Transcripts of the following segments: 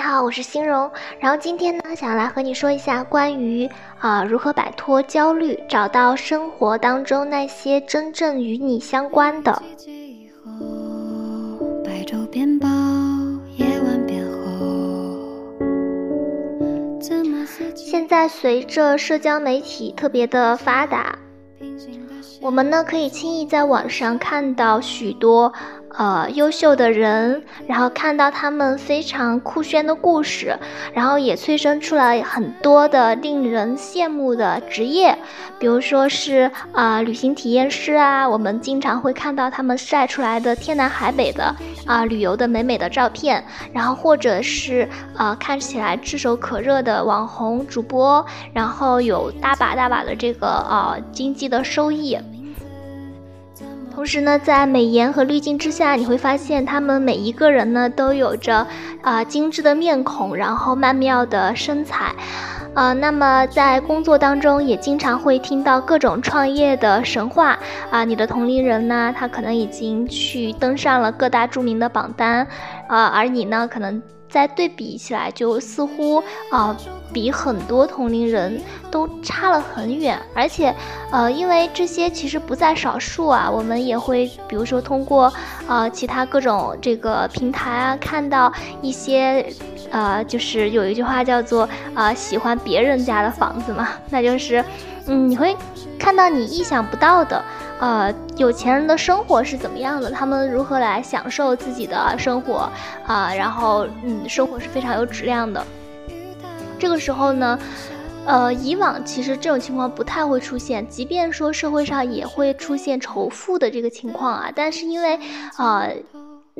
你好，我是欣荣。然后今天呢，想来和你说一下关于啊如何摆脱焦虑，找到生活当中那些真正与你相关的。现在随着社交媒体特别的发达，我们呢可以轻易在网上看到许多。呃，优秀的人，然后看到他们非常酷炫的故事，然后也催生出来很多的令人羡慕的职业，比如说是啊，旅行体验师啊，我们经常会看到他们晒出来的天南海北的啊旅游的美美的照片，然后或者是呃看起来炙手可热的网红主播，然后有大把大把的这个啊经济的收益。同时呢，在美颜和滤镜之下，你会发现他们每一个人呢都有着啊精致的面孔，然后曼妙的身材，啊，那么在工作当中也经常会听到各种创业的神话啊，你的同龄人呢，他可能已经去登上了各大著名的榜单，啊，而你呢，可能。在对比起来，就似乎啊，比很多同龄人都差了很远。而且，呃，因为这些其实不在少数啊，我们也会，比如说通过呃其他各种这个平台啊，看到一些，呃，就是有一句话叫做啊，喜欢别人家的房子嘛，那就是，嗯，你会看到你意想不到的。呃，有钱人的生活是怎么样的？他们如何来享受自己的生活啊？然后，嗯，生活是非常有质量的。这个时候呢，呃，以往其实这种情况不太会出现，即便说社会上也会出现仇富的这个情况啊，但是因为，呃。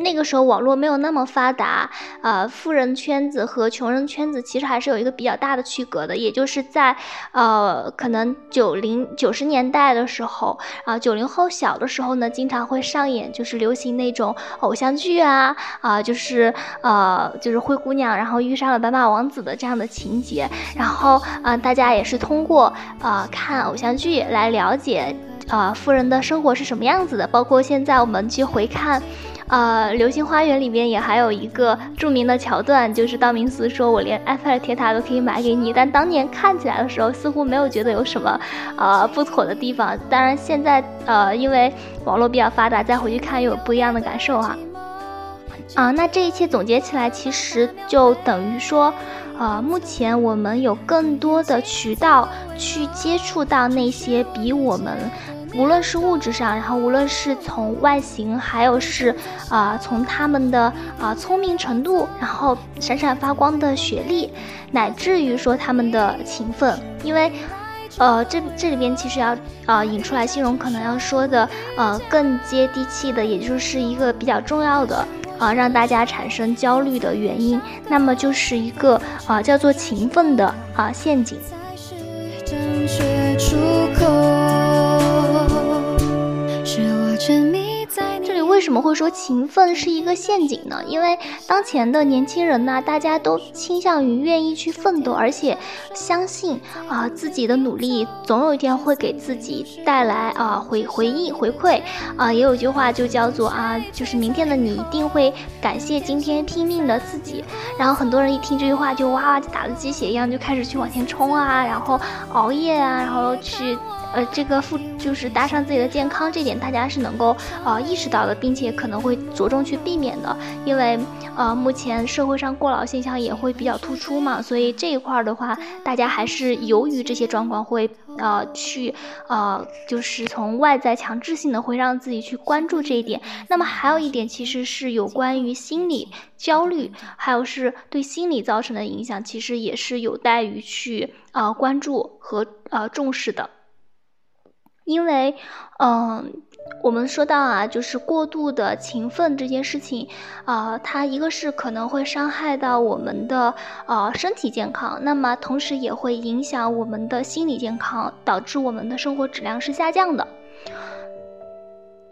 那个时候网络没有那么发达，呃，富人圈子和穷人圈子其实还是有一个比较大的区隔的，也就是在，呃，可能九零九十年代的时候，啊，九零后小的时候呢，经常会上演就是流行那种偶像剧啊，啊，就是呃，就是灰姑娘然后遇上了白马王子的这样的情节，然后啊，大家也是通过啊看偶像剧来了解啊富人的生活是什么样子的，包括现在我们去回看。呃，《流星花园》里面也还有一个著名的桥段，就是道明寺说：“我连埃菲尔铁塔都可以买给你。”但当年看起来的时候，似乎没有觉得有什么呃不妥的地方。当然，现在呃，因为网络比较发达，再回去看又有不一样的感受哈。啊，那这一切总结起来，其实就等于说，呃，目前我们有更多的渠道去接触到那些比我们。无论是物质上，然后无论是从外形，还有是啊，从他们的啊聪明程度，然后闪闪发光的学历，乃至于说他们的勤奋，因为，呃，这这里边其实要啊引出来，欣荣可能要说的呃更接地气的，也就是一个比较重要的啊让大家产生焦虑的原因，那么就是一个啊叫做勤奋的啊陷阱。为什么会说勤奋是一个陷阱呢？因为当前的年轻人呢，大家都倾向于愿意去奋斗，而且相信啊自己的努力总有一天会给自己带来啊回回应回馈啊。也有一句话就叫做啊，就是明天的你一定会感谢今天拼命的自己。然后很多人一听这句话就哇哇打了鸡血一样，就开始去往前冲啊，然后熬夜啊，然后去。呃，这个负就是搭上自己的健康，这点大家是能够呃意识到的，并且可能会着重去避免的，因为呃目前社会上过劳现象也会比较突出嘛，所以这一块的话，大家还是由于这些状况会呃去呃就是从外在强制性的会让自己去关注这一点。那么还有一点其实是有关于心理焦虑，还有是对心理造成的影响，其实也是有待于去呃关注和呃重视的。因为，嗯，我们说到啊，就是过度的勤奋这件事情，啊，它一个是可能会伤害到我们的呃身体健康，那么同时也会影响我们的心理健康，导致我们的生活质量是下降的。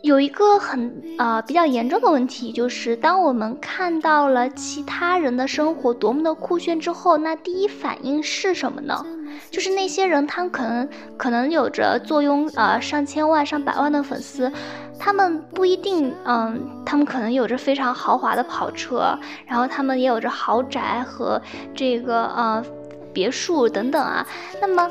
有一个很啊比较严重的问题，就是当我们看到了其他人的生活多么的酷炫之后，那第一反应是什么呢？就是那些人，他们可能可能有着坐拥呃上千万、上百万的粉丝，他们不一定，嗯，他们可能有着非常豪华的跑车，然后他们也有着豪宅和这个呃别墅等等啊。那么，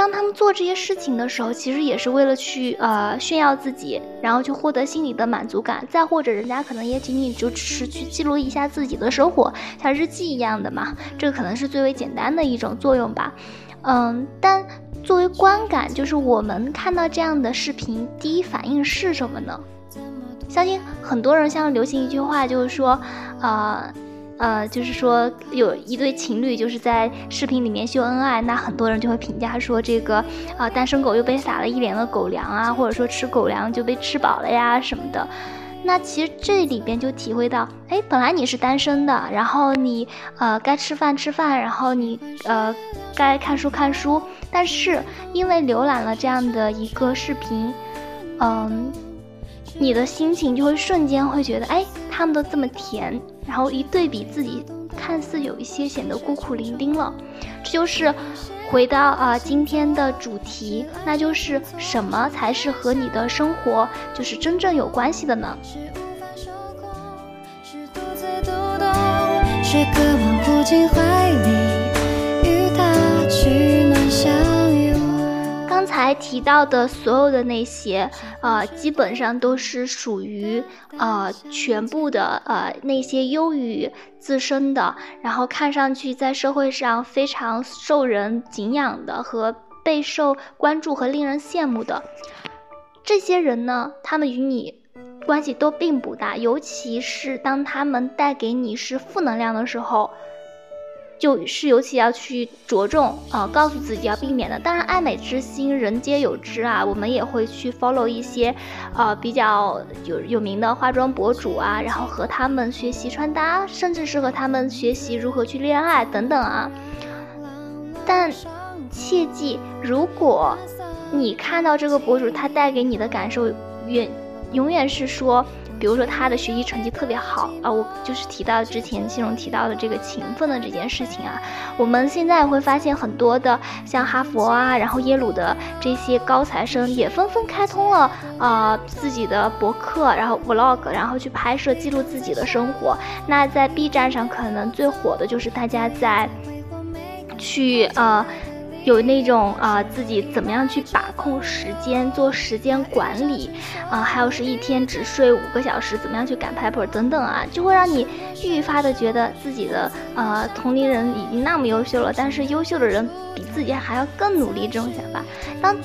当他们做这些事情的时候，其实也是为了去呃炫耀自己，然后去获得心理的满足感。再或者，人家可能也仅仅就只是去记录一下自己的生活，像日记一样的嘛。这个可能是最为简单的一种作用吧。嗯，但作为观感，就是我们看到这样的视频，第一反应是什么呢？相信很多人像流行一句话，就是说，呃，呃，就是说有一对情侣就是在视频里面秀恩爱，那很多人就会评价说这个啊，单身狗又被撒了一脸的狗粮啊，或者说吃狗粮就被吃饱了呀什么的。那其实这里边就体会到，哎，本来你是单身的，然后你呃该吃饭吃饭，然后你呃该看书看书，但是因为浏览了这样的一个视频，嗯，你的心情就会瞬间会觉得，哎，他们都这么甜，然后一对比自己，看似有一些显得孤苦伶仃了，这就是。回到啊，今天的主题，那就是什么才是和你的生活就是真正有关系的呢？是渴望扑进怀里，才提到的所有的那些，呃，基本上都是属于呃全部的呃那些优于自身的，然后看上去在社会上非常受人敬仰的和备受关注和令人羡慕的这些人呢，他们与你关系都并不大，尤其是当他们带给你是负能量的时候。就是尤其要去着重啊，告诉自己要避免的。当然，爱美之心，人皆有之啊。我们也会去 follow 一些，呃，比较有有名的化妆博主啊，然后和他们学习穿搭，甚至是和他们学习如何去恋爱等等啊。但切记，如果你看到这个博主，他带给你的感受远永远是说。比如说他的学习成绩特别好啊，我就是提到之前新荣提到的这个勤奋的这件事情啊。我们现在会发现很多的像哈佛啊，然后耶鲁的这些高材生也纷纷开通了啊自己的博客，然后 vlog，然后去拍摄记录自己的生活。那在 B 站上可能最火的就是大家在去呃。有那种啊，自己怎么样去把控时间，做时间管理啊，还有是一天只睡五个小时，怎么样去赶 paper 等等啊，就会让你愈发的觉得自己的呃同龄人已经那么优秀了，但是优秀的人比自己还要更努力这种想法。当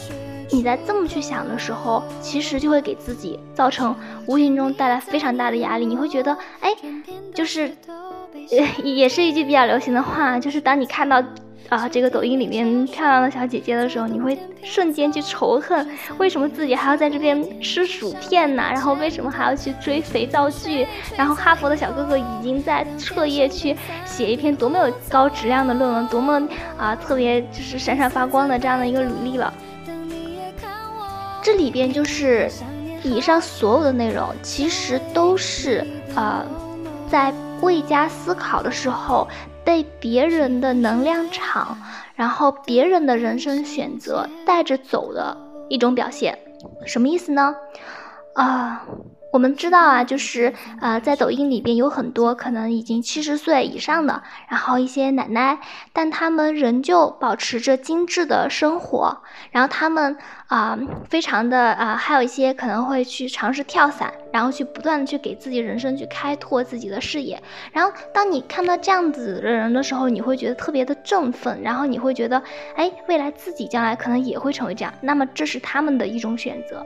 你在这么去想的时候，其实就会给自己造成无形中带来非常大的压力。你会觉得，哎，就是，也是一句比较流行的话，就是当你看到。啊，这个抖音里面漂亮的小姐姐的时候，你会瞬间去仇恨，为什么自己还要在这边吃薯片呢？然后为什么还要去追肥皂剧？然后哈佛的小哥哥已经在彻夜去写一篇多么有高质量的论文，多么啊特别就是闪闪发光的这样的一个履历了。这里边就是以上所有的内容，其实都是呃在未加思考的时候。被别人的能量场，然后别人的人生选择带着走的一种表现，什么意思呢？啊。我们知道啊，就是呃，在抖音里边有很多可能已经七十岁以上的，然后一些奶奶，但他们仍旧保持着精致的生活，然后他们啊，非常的啊，还有一些可能会去尝试跳伞，然后去不断的去给自己人生去开拓自己的视野。然后当你看到这样子的人的时候，你会觉得特别的振奋，然后你会觉得，哎，未来自己将来可能也会成为这样。那么这是他们的一种选择。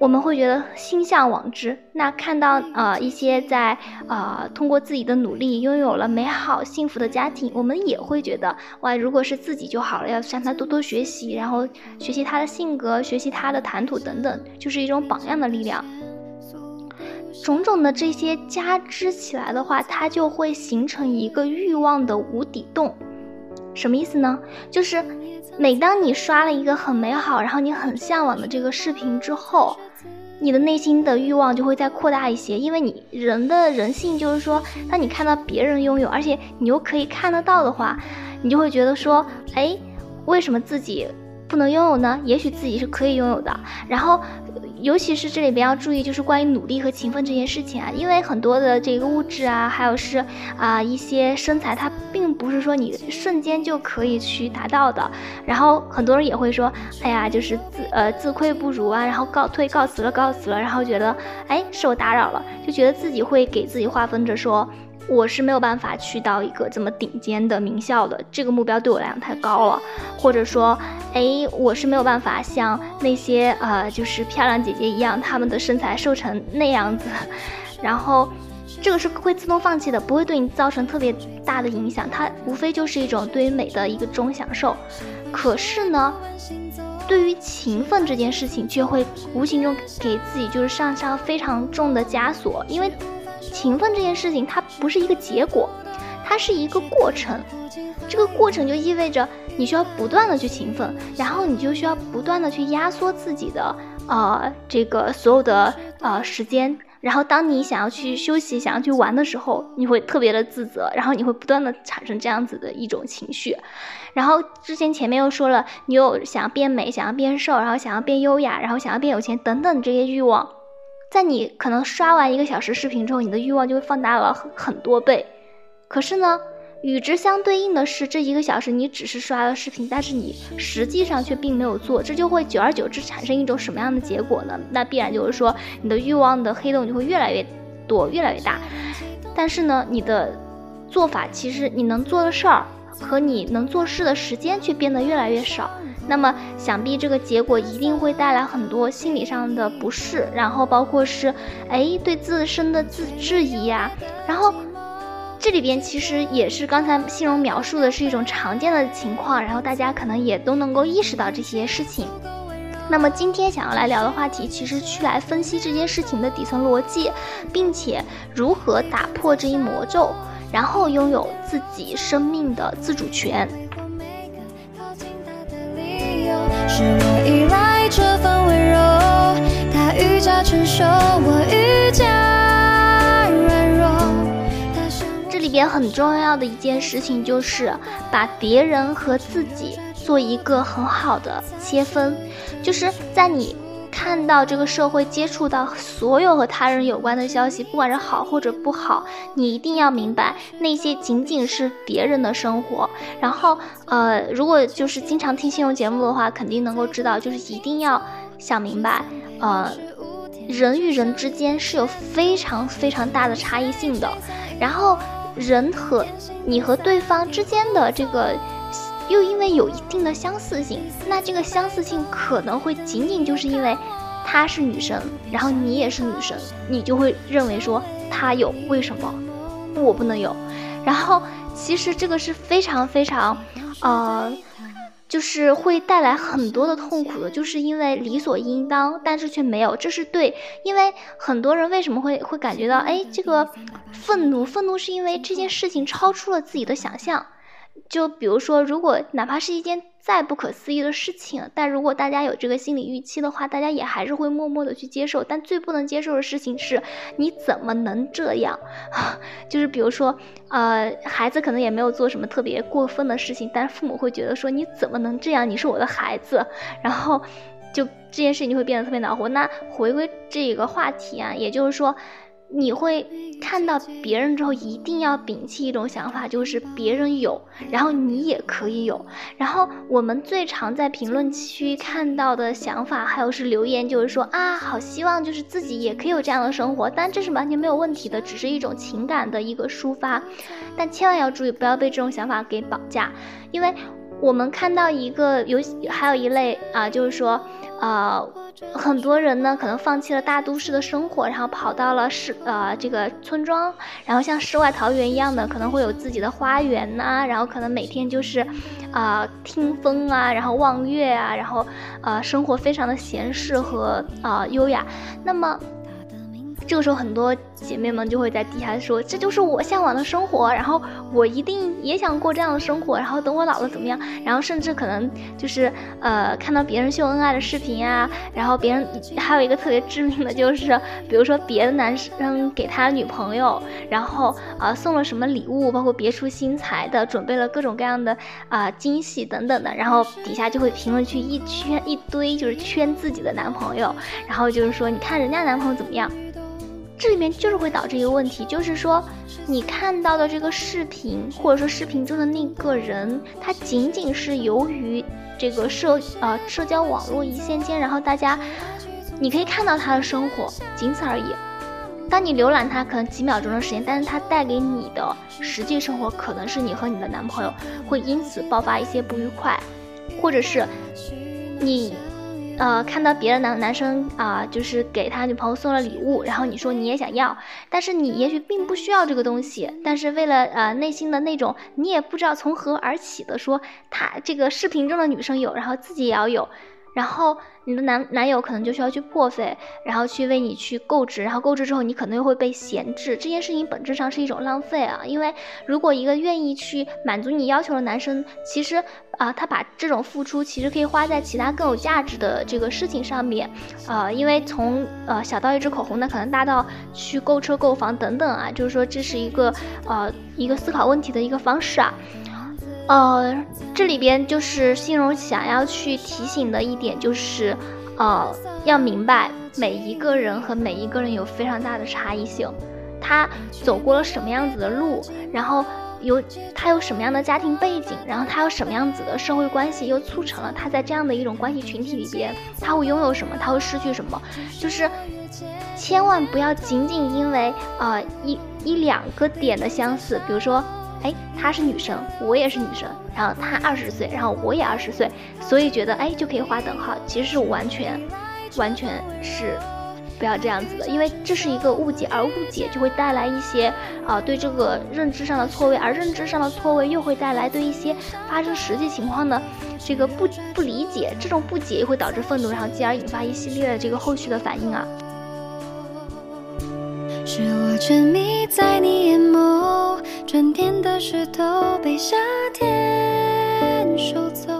我们会觉得心向往之。那看到呃一些在呃通过自己的努力拥有了美好幸福的家庭，我们也会觉得哇，如果是自己就好了，要向他多多学习，然后学习他的性格，学习他的谈吐等等，就是一种榜样的力量。种种的这些加之起来的话，它就会形成一个欲望的无底洞。什么意思呢？就是每当你刷了一个很美好，然后你很向往的这个视频之后。你的内心的欲望就会再扩大一些，因为你人的人性就是说，当你看到别人拥有，而且你又可以看得到的话，你就会觉得说，哎，为什么自己不能拥有呢？也许自己是可以拥有的。然后。尤其是这里边要注意，就是关于努力和勤奋这件事情啊，因为很多的这个物质啊，还有是啊一些身材，它不是说你瞬间就可以去达到的。然后很多人也会说，哎呀，就是自呃自愧不如啊，然后告退告辞了告辞了，然后觉得哎是我打扰了，就觉得自己会给自己划分着说。我是没有办法去到一个这么顶尖的名校的，这个目标对我来讲太高了。或者说，哎，我是没有办法像那些呃，就是漂亮姐姐一样，她们的身材瘦成那样子。然后，这个是会自动放弃的，不会对你造成特别大的影响。它无非就是一种对于美的一个中享受。可是呢，对于勤奋这件事情，却会无形中给自己就是上上非常重的枷锁，因为。勤奋这件事情，它不是一个结果，它是一个过程。这个过程就意味着你需要不断的去勤奋，然后你就需要不断的去压缩自己的呃这个所有的呃时间。然后当你想要去休息、想要去玩的时候，你会特别的自责，然后你会不断的产生这样子的一种情绪。然后之前前面又说了，你有想要变美、想要变瘦，然后想要变优雅，然后想要变有钱等等这些欲望。在你可能刷完一个小时视频之后，你的欲望就会放大了很很多倍。可是呢，与之相对应的是，这一个小时你只是刷了视频，但是你实际上却并没有做，这就会久而久之产生一种什么样的结果呢？那必然就是说，你的欲望的黑洞就会越来越多，越来越大。但是呢，你的做法其实你能做的事儿和你能做事的时间却变得越来越少。那么想必这个结果一定会带来很多心理上的不适，然后包括是，哎，对自身的自质疑呀。然后这里边其实也是刚才信荣描述的是一种常见的情况，然后大家可能也都能够意识到这些事情。那么今天想要来聊的话题，其实去来分析这件事情的底层逻辑，并且如何打破这一魔咒，然后拥有自己生命的自主权。是我依赖这份温柔，他愈加成熟，我愈加也很重要的一件事情就是把别人和自己做一个很好的切分，就是在你。看到这个社会接触到所有和他人有关的消息，不管是好或者不好，你一定要明白那些仅仅是别人的生活。然后，呃，如果就是经常听信用节目的话，肯定能够知道，就是一定要想明白，呃，人与人之间是有非常非常大的差异性的。然后，人和你和对方之间的这个。又因为有一定的相似性，那这个相似性可能会仅仅就是因为她是女生，然后你也是女生，你就会认为说她有为什么我不能有？然后其实这个是非常非常，呃，就是会带来很多的痛苦的，就是因为理所应当，但是却没有，这是对，因为很多人为什么会会感觉到哎这个愤怒？愤怒是因为这件事情超出了自己的想象。就比如说，如果哪怕是一件再不可思议的事情，但如果大家有这个心理预期的话，大家也还是会默默的去接受。但最不能接受的事情是，你怎么能这样？就是比如说，呃，孩子可能也没有做什么特别过分的事情，但是父母会觉得说，你怎么能这样？你是我的孩子，然后就这件事情就会变得特别恼火。那回归这个话题啊，也就是说。你会看到别人之后，一定要摒弃一种想法，就是别人有，然后你也可以有。然后我们最常在评论区看到的想法，还有是留言，就是说啊，好希望就是自己也可以有这样的生活，但这是完全没有问题的，只是一种情感的一个抒发。但千万要注意，不要被这种想法给绑架，因为我们看到一个有，还有一类啊，就是说。呃，很多人呢可能放弃了大都市的生活，然后跑到了市呃这个村庄，然后像世外桃源一样的，可能会有自己的花园呐，然后可能每天就是，啊听风啊，然后望月啊，然后呃生活非常的闲适和啊优雅。那么这个时候很多姐妹们就会在底下说，这就是我向往的生活，然后我一定也想过这样的生活，然后等我老了怎么样？然后甚至可能就是呃看到别人秀恩爱的视频啊，然后别人还有一个特别致命的就是，比如说别的男生给他女朋友，然后啊送了什么礼物，包括别出心裁的准备了各种各样的啊惊喜等等的，然后底下就会评论区一圈一堆就是圈自己的男朋友，然后就是说你看人家男朋友怎么样。这里面就是会导致一个问题，就是说，你看到的这个视频，或者说视频中的那个人，他仅仅是由于这个社呃社交网络一线间，然后大家，你可以看到他的生活，仅此而已。当你浏览他可能几秒钟的时间，但是他带给你的实际生活，可能是你和你的男朋友会因此爆发一些不愉快，或者是你。呃，看到别的男男生啊，就是给他女朋友送了礼物，然后你说你也想要，但是你也许并不需要这个东西，但是为了呃内心的那种你也不知道从何而起的说，他这个视频中的女生有，然后自己也要有。然后你的男男友可能就需要去破费，然后去为你去购置，然后购置之后你可能又会被闲置。这件事情本质上是一种浪费啊，因为如果一个愿意去满足你要求的男生，其实啊，他把这种付出其实可以花在其他更有价值的这个事情上面，呃，因为从呃小到一支口红，那可能大到去购车购房等等啊，就是说这是一个呃一个思考问题的一个方式啊。呃，这里边就是信荣想要去提醒的一点，就是，呃，要明白每一个人和每一个人有非常大的差异性，他走过了什么样子的路，然后有他有什么样的家庭背景，然后他有什么样子的社会关系，又促成了他在这样的一种关系群体里边，他会拥有什么，他会失去什么，就是千万不要仅仅因为呃一一两个点的相似，比如说。哎，她是女生，我也是女生，然后她二十岁，然后我也二十岁，所以觉得哎就可以划等号，其实是完全，完全是不要这样子的，因为这是一个误解，而误解就会带来一些啊对这个认知上的错位，而认知上的错位又会带来对一些发生实际情况的这个不不理解，这种不解又会导致愤怒，然后继而引发一系列的这个后续的反应啊。是我沉迷在你眼眸，春天的石头被夏天收走。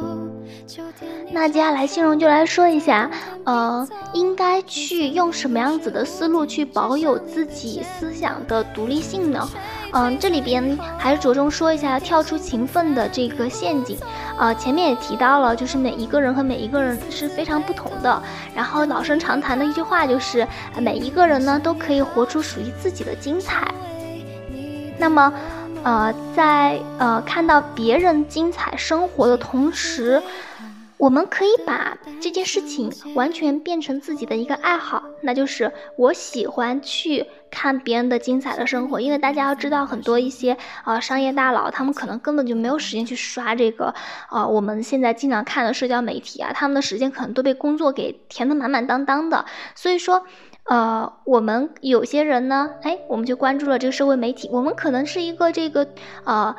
那接下来，欣荣就来说一下，呃，应该去用什么样子的思路去保有自己思想的独立性呢？嗯，这里边还是着重说一下跳出勤奋的这个陷阱。呃，前面也提到了，就是每一个人和每一个人是非常不同的。然后老生常谈的一句话就是，每一个人呢都可以活出属于自己的精彩。那么，呃，在呃看到别人精彩生活的同时，我们可以把这件事情完全变成自己的一个爱好，那就是我喜欢去看别人的精彩的生活。因为大家要知道，很多一些呃商业大佬，他们可能根本就没有时间去刷这个呃我们现在经常看的社交媒体啊，他们的时间可能都被工作给填得满满当当的。所以说，呃，我们有些人呢，哎，我们就关注了这个社会媒体，我们可能是一个这个呃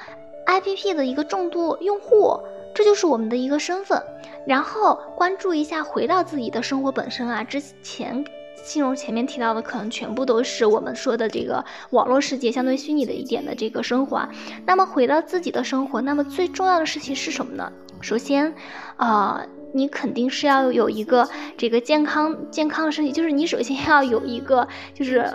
APP 的一个重度用户。这就是我们的一个身份，然后关注一下，回到自己的生活本身啊。之前信荣前面提到的，可能全部都是我们说的这个网络世界相对虚拟的一点的这个生活。那么回到自己的生活，那么最重要的事情是什么呢？首先，啊。你肯定是要有一个这个健康健康的身体，就是你首先要有一个就是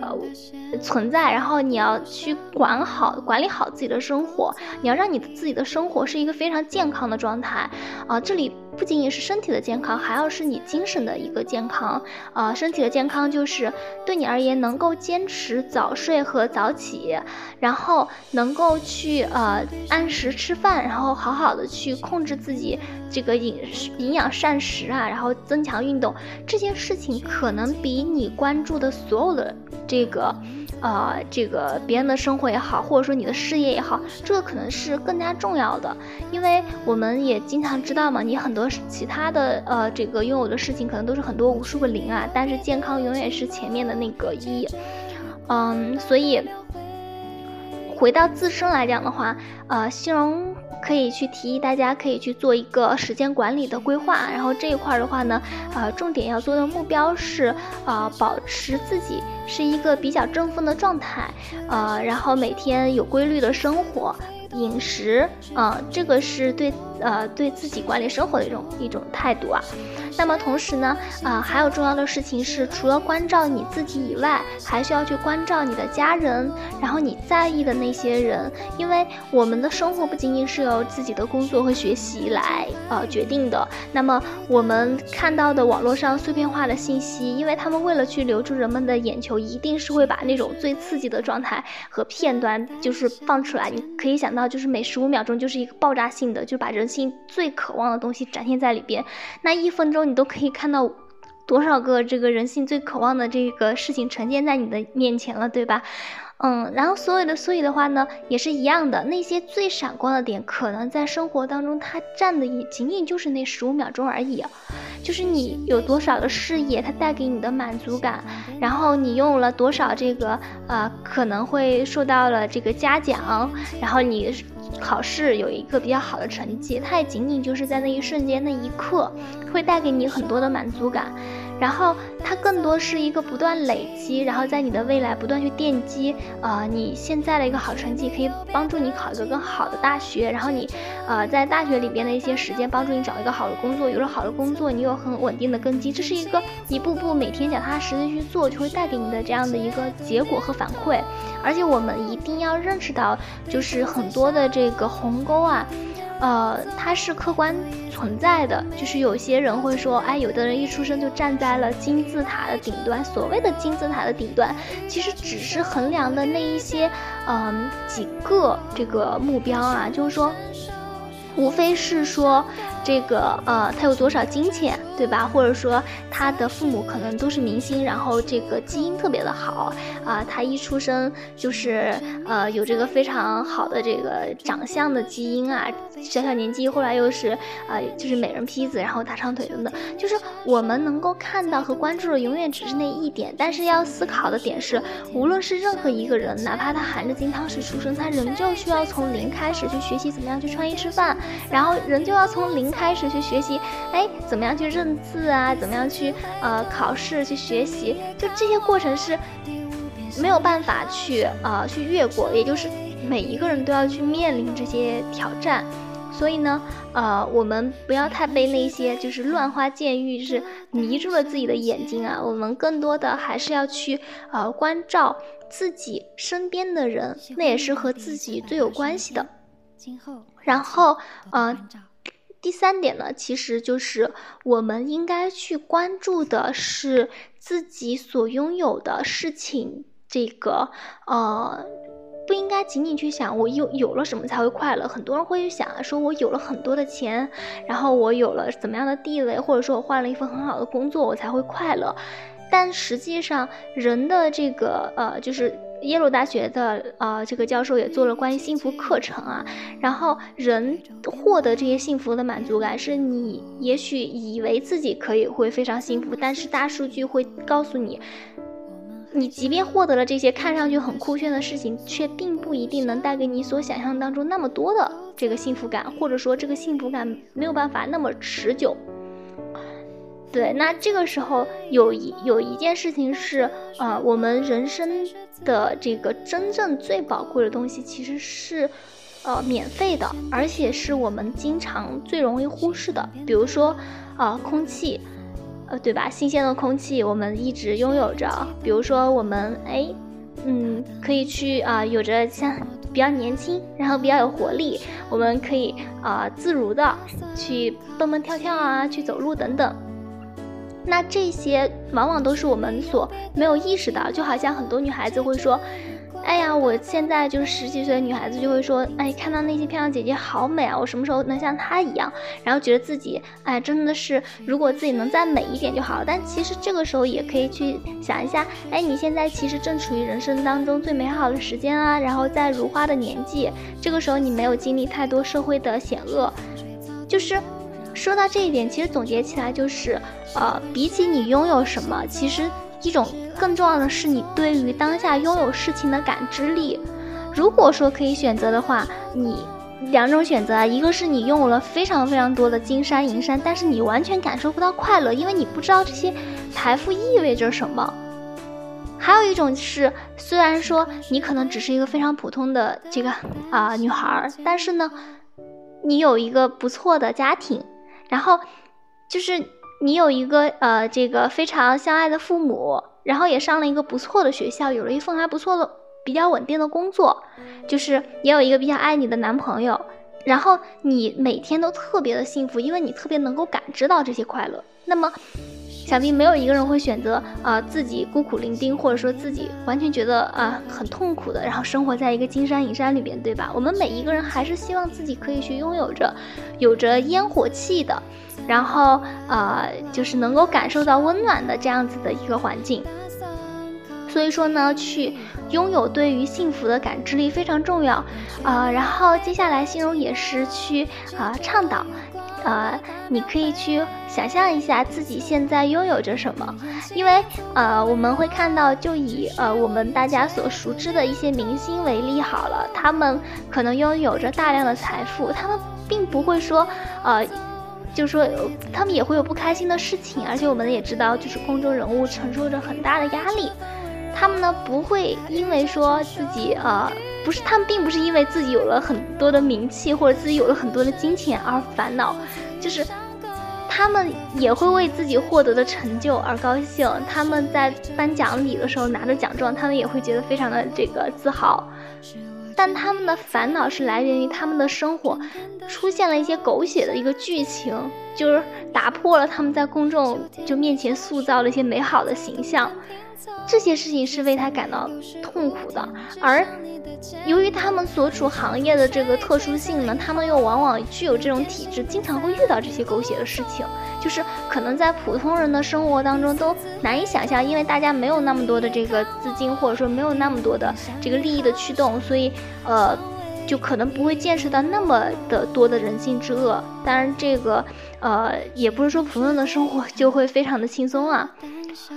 存在，然后你要去管好管理好自己的生活，你要让你自己的生活是一个非常健康的状态啊，这里。不仅仅是身体的健康，还要是你精神的一个健康。呃，身体的健康就是对你而言能够坚持早睡和早起，然后能够去呃按时吃饭，然后好好的去控制自己这个饮食营养膳食啊，然后增强运动，这件事情可能比你关注的所有的这个。呃，这个别人的生活也好，或者说你的事业也好，这个可能是更加重要的，因为我们也经常知道嘛，你很多其他的呃，这个拥有的事情可能都是很多无数个零啊，但是健康永远是前面的那个一，嗯，所以回到自身来讲的话，呃，欣荣可以去提议大家可以去做一个时间管理的规划，然后这一块的话呢，呃，重点要做的目标是，呃，保持自己是一个比较正风的状态，呃，然后每天有规律的生活。饮食，啊，这个是对，呃，对自己管理生活的一种一种态度啊。那么同时呢，啊，还有重要的事情是，除了关照你自己以外，还需要去关照你的家人，然后你在意的那些人，因为我们的生活不仅仅是由自己的工作和学习来，呃，决定的。那么我们看到的网络上碎片化的信息，因为他们为了去留住人们的眼球，一定是会把那种最刺激的状态和片段就是放出来。你可以想到，就是每十五秒钟就是一个爆炸性的，就把人性最渴望的东西展现在里边。那一分钟。你都可以看到多少个这个人性最渴望的这个事情呈现在你的面前了，对吧？嗯，然后所有的所以的话呢，也是一样的。那些最闪光的点，可能在生活当中它占的也仅仅就是那十五秒钟而已。就是你有多少的事业，它带给你的满足感，然后你拥有了多少这个呃，可能会受到了这个嘉奖，然后你。考试有一个比较好的成绩，它也仅仅就是在那一瞬间、那一刻，会带给你很多的满足感。然后它更多是一个不断累积，然后在你的未来不断去奠基。呃，你现在的一个好成绩可以帮助你考一个更好的大学，然后你，呃，在大学里边的一些时间帮助你找一个好的工作。有了好的工作，你有很稳定的根基，这是一个一步步每天脚踏实地去做，就会带给你的这样的一个结果和反馈。而且我们一定要认识到，就是很多的这个鸿沟啊。呃，它是客观存在的，就是有些人会说，哎，有的人一出生就站在了金字塔的顶端。所谓的金字塔的顶端，其实只是衡量的那一些，嗯，几个这个目标啊，就是说，无非是说。这个呃，他有多少金钱，对吧？或者说他的父母可能都是明星，然后这个基因特别的好啊，他一出生就是呃有这个非常好的这个长相的基因啊，小小年纪后来又是啊就是美人坯子，然后大长腿等等，就是我们能够看到和关注的永远只是那一点，但是要思考的点是，无论是任何一个人，哪怕他含着金汤匙出生，他仍旧需要从零开始去学习怎么样去穿衣吃饭，然后仍旧要从零。开始去学习，哎，怎么样去认字啊？怎么样去呃考试去学习？就这些过程是没有办法去呃去越过，也就是每一个人都要去面临这些挑战。所以呢，呃，我们不要太被那些就是乱花渐欲是迷住了自己的眼睛啊。我们更多的还是要去呃关照自己身边的人，那也是和自己最有关系的。然后呃。第三点呢，其实就是我们应该去关注的是自己所拥有的事情。这个呃，不应该仅仅去想我有有了什么才会快乐。很多人会去想说，我有了很多的钱，然后我有了怎么样的地位，或者说我换了一份很好的工作，我才会快乐。但实际上，人的这个呃，就是。耶鲁大学的呃，这个教授也做了关于幸福课程啊。然后人获得这些幸福的满足感，是你也许以为自己可以会非常幸福，但是大数据会告诉你，你即便获得了这些看上去很酷炫的事情，却并不一定能带给你所想象当中那么多的这个幸福感，或者说这个幸福感没有办法那么持久。对，那这个时候有一有一件事情是，呃，我们人生的这个真正最宝贵的东西，其实是，呃，免费的，而且是我们经常最容易忽视的。比如说，啊，空气，呃，对吧？新鲜的空气我们一直拥有着。比如说，我们哎，嗯，可以去啊，有着像比较年轻，然后比较有活力，我们可以啊，自如的去蹦蹦跳跳啊，去走路等等。那这些往往都是我们所没有意识到，就好像很多女孩子会说：“哎呀，我现在就是十几岁的女孩子就会说，哎，看到那些漂亮姐姐好美啊，我什么时候能像她一样？然后觉得自己，哎，真的是如果自己能再美一点就好了。但其实这个时候也可以去想一下，哎，你现在其实正处于人生当中最美好的时间啊，然后在如花的年纪，这个时候你没有经历太多社会的险恶，就是。说到这一点，其实总结起来就是，呃，比起你拥有什么，其实一种更重要的是你对于当下拥有事情的感知力。如果说可以选择的话，你两种选择啊，一个是你拥有了非常非常多的金山银山，但是你完全感受不到快乐，因为你不知道这些财富意味着什么。还有一种是，虽然说你可能只是一个非常普通的这个啊女孩，但是呢，你有一个不错的家庭，然后就是你有一个呃这个非常相爱的父母，然后也上了一个不错的学校，有了一份还不错的比较稳定的工作，就是也有一个比较爱你的男朋友，然后你每天都特别的幸福，因为你特别能够感知到这些快乐。那么。想必没有一个人会选择啊自己孤苦伶仃，或者说自己完全觉得啊很痛苦的，然后生活在一个金山银山里边，对吧？我们每一个人还是希望自己可以去拥有着有着烟火气的，然后呃就是能够感受到温暖的这样子的一个环境。所以说呢，去拥有对于幸福的感知力非常重要啊。然后接下来，心荣也是去啊倡导。呃，你可以去想象一下自己现在拥有着什么，因为呃，我们会看到，就以呃我们大家所熟知的一些明星为例好了，他们可能拥有着大量的财富，他们并不会说，呃，就说他们也会有不开心的事情，而且我们也知道，就是公众人物承受着很大的压力，他们呢不会因为说自己呃。不是，他们并不是因为自己有了很多的名气或者自己有了很多的金钱而烦恼，就是他们也会为自己获得的成就而高兴。他们在颁奖礼的时候拿着奖状，他们也会觉得非常的这个自豪。但他们的烦恼是来源于他们的生活出现了一些狗血的一个剧情，就是打破了他们在公众就面前塑造了一些美好的形象。这些事情是为他感到痛苦的，而由于他们所处行业的这个特殊性呢，他们又往往具有这种体质，经常会遇到这些狗血的事情，就是可能在普通人的生活当中都难以想象，因为大家没有那么多的这个资金，或者说没有那么多的这个利益的驱动，所以呃，就可能不会见识到那么的多的人性之恶。当然，这个呃，也不是说普通人的生活就会非常的轻松啊。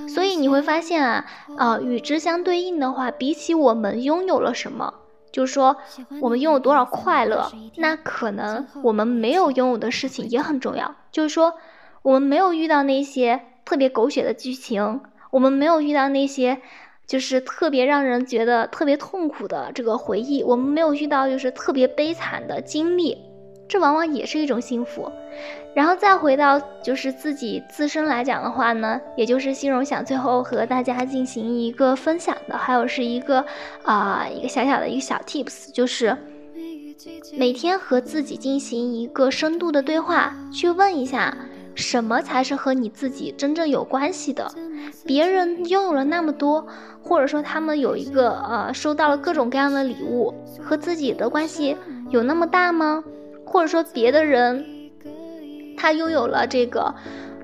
所以你会发现啊，呃，与之相对应的话，比起我们拥有了什么，就是说我们拥有多少快乐，那可能我们没有拥有的事情也很重要。就是说，我们没有遇到那些特别狗血的剧情，我们没有遇到那些就是特别让人觉得特别痛苦的这个回忆，我们没有遇到就是特别悲惨的经历。这往往也是一种幸福，然后再回到就是自己自身来讲的话呢，也就是心荣想最后和大家进行一个分享的，还有是一个啊一个小小的一个小 tips，就是每天和自己进行一个深度的对话，去问一下什么才是和你自己真正有关系的。别人拥有了那么多，或者说他们有一个呃收到了各种各样的礼物，和自己的关系有那么大吗？或者说别的人，他拥有了这个，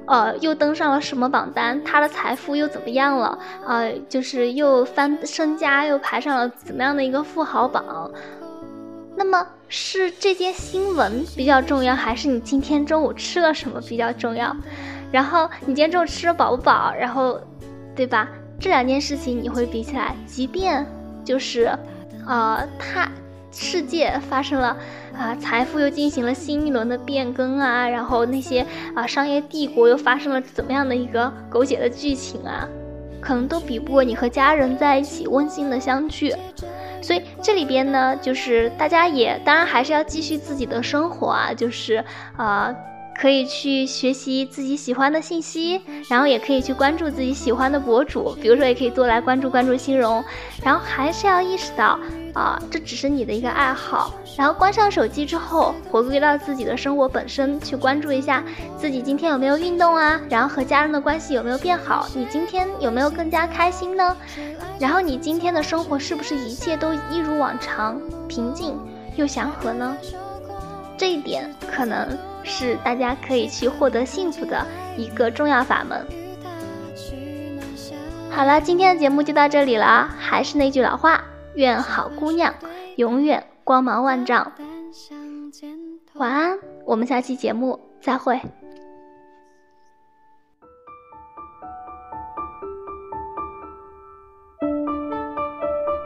呃，又登上了什么榜单？他的财富又怎么样了？呃，就是又翻身家，又排上了怎么样的一个富豪榜？那么是这些新闻比较重要，还是你今天中午吃了什么比较重要？然后你今天中午吃的饱不饱？然后，对吧？这两件事情你会比起来，即便就是，呃，他。世界发生了啊，财富又进行了新一轮的变更啊，然后那些啊商业帝国又发生了怎么样的一个狗血的剧情啊，可能都比不过你和家人在一起温馨的相聚。所以这里边呢，就是大家也当然还是要继续自己的生活啊，就是啊。可以去学习自己喜欢的信息，然后也可以去关注自己喜欢的博主，比如说也可以多来关注关注心荣，然后还是要意识到啊，这只是你的一个爱好，然后关上手机之后，回归到自己的生活本身，去关注一下自己今天有没有运动啊，然后和家人的关系有没有变好，你今天有没有更加开心呢？然后你今天的生活是不是一切都一如往常，平静又祥和呢？这一点可能。是大家可以去获得幸福的一个重要法门。好了，今天的节目就到这里了。还是那句老话，愿好姑娘永远光芒万丈。晚安，我们下期节目再会。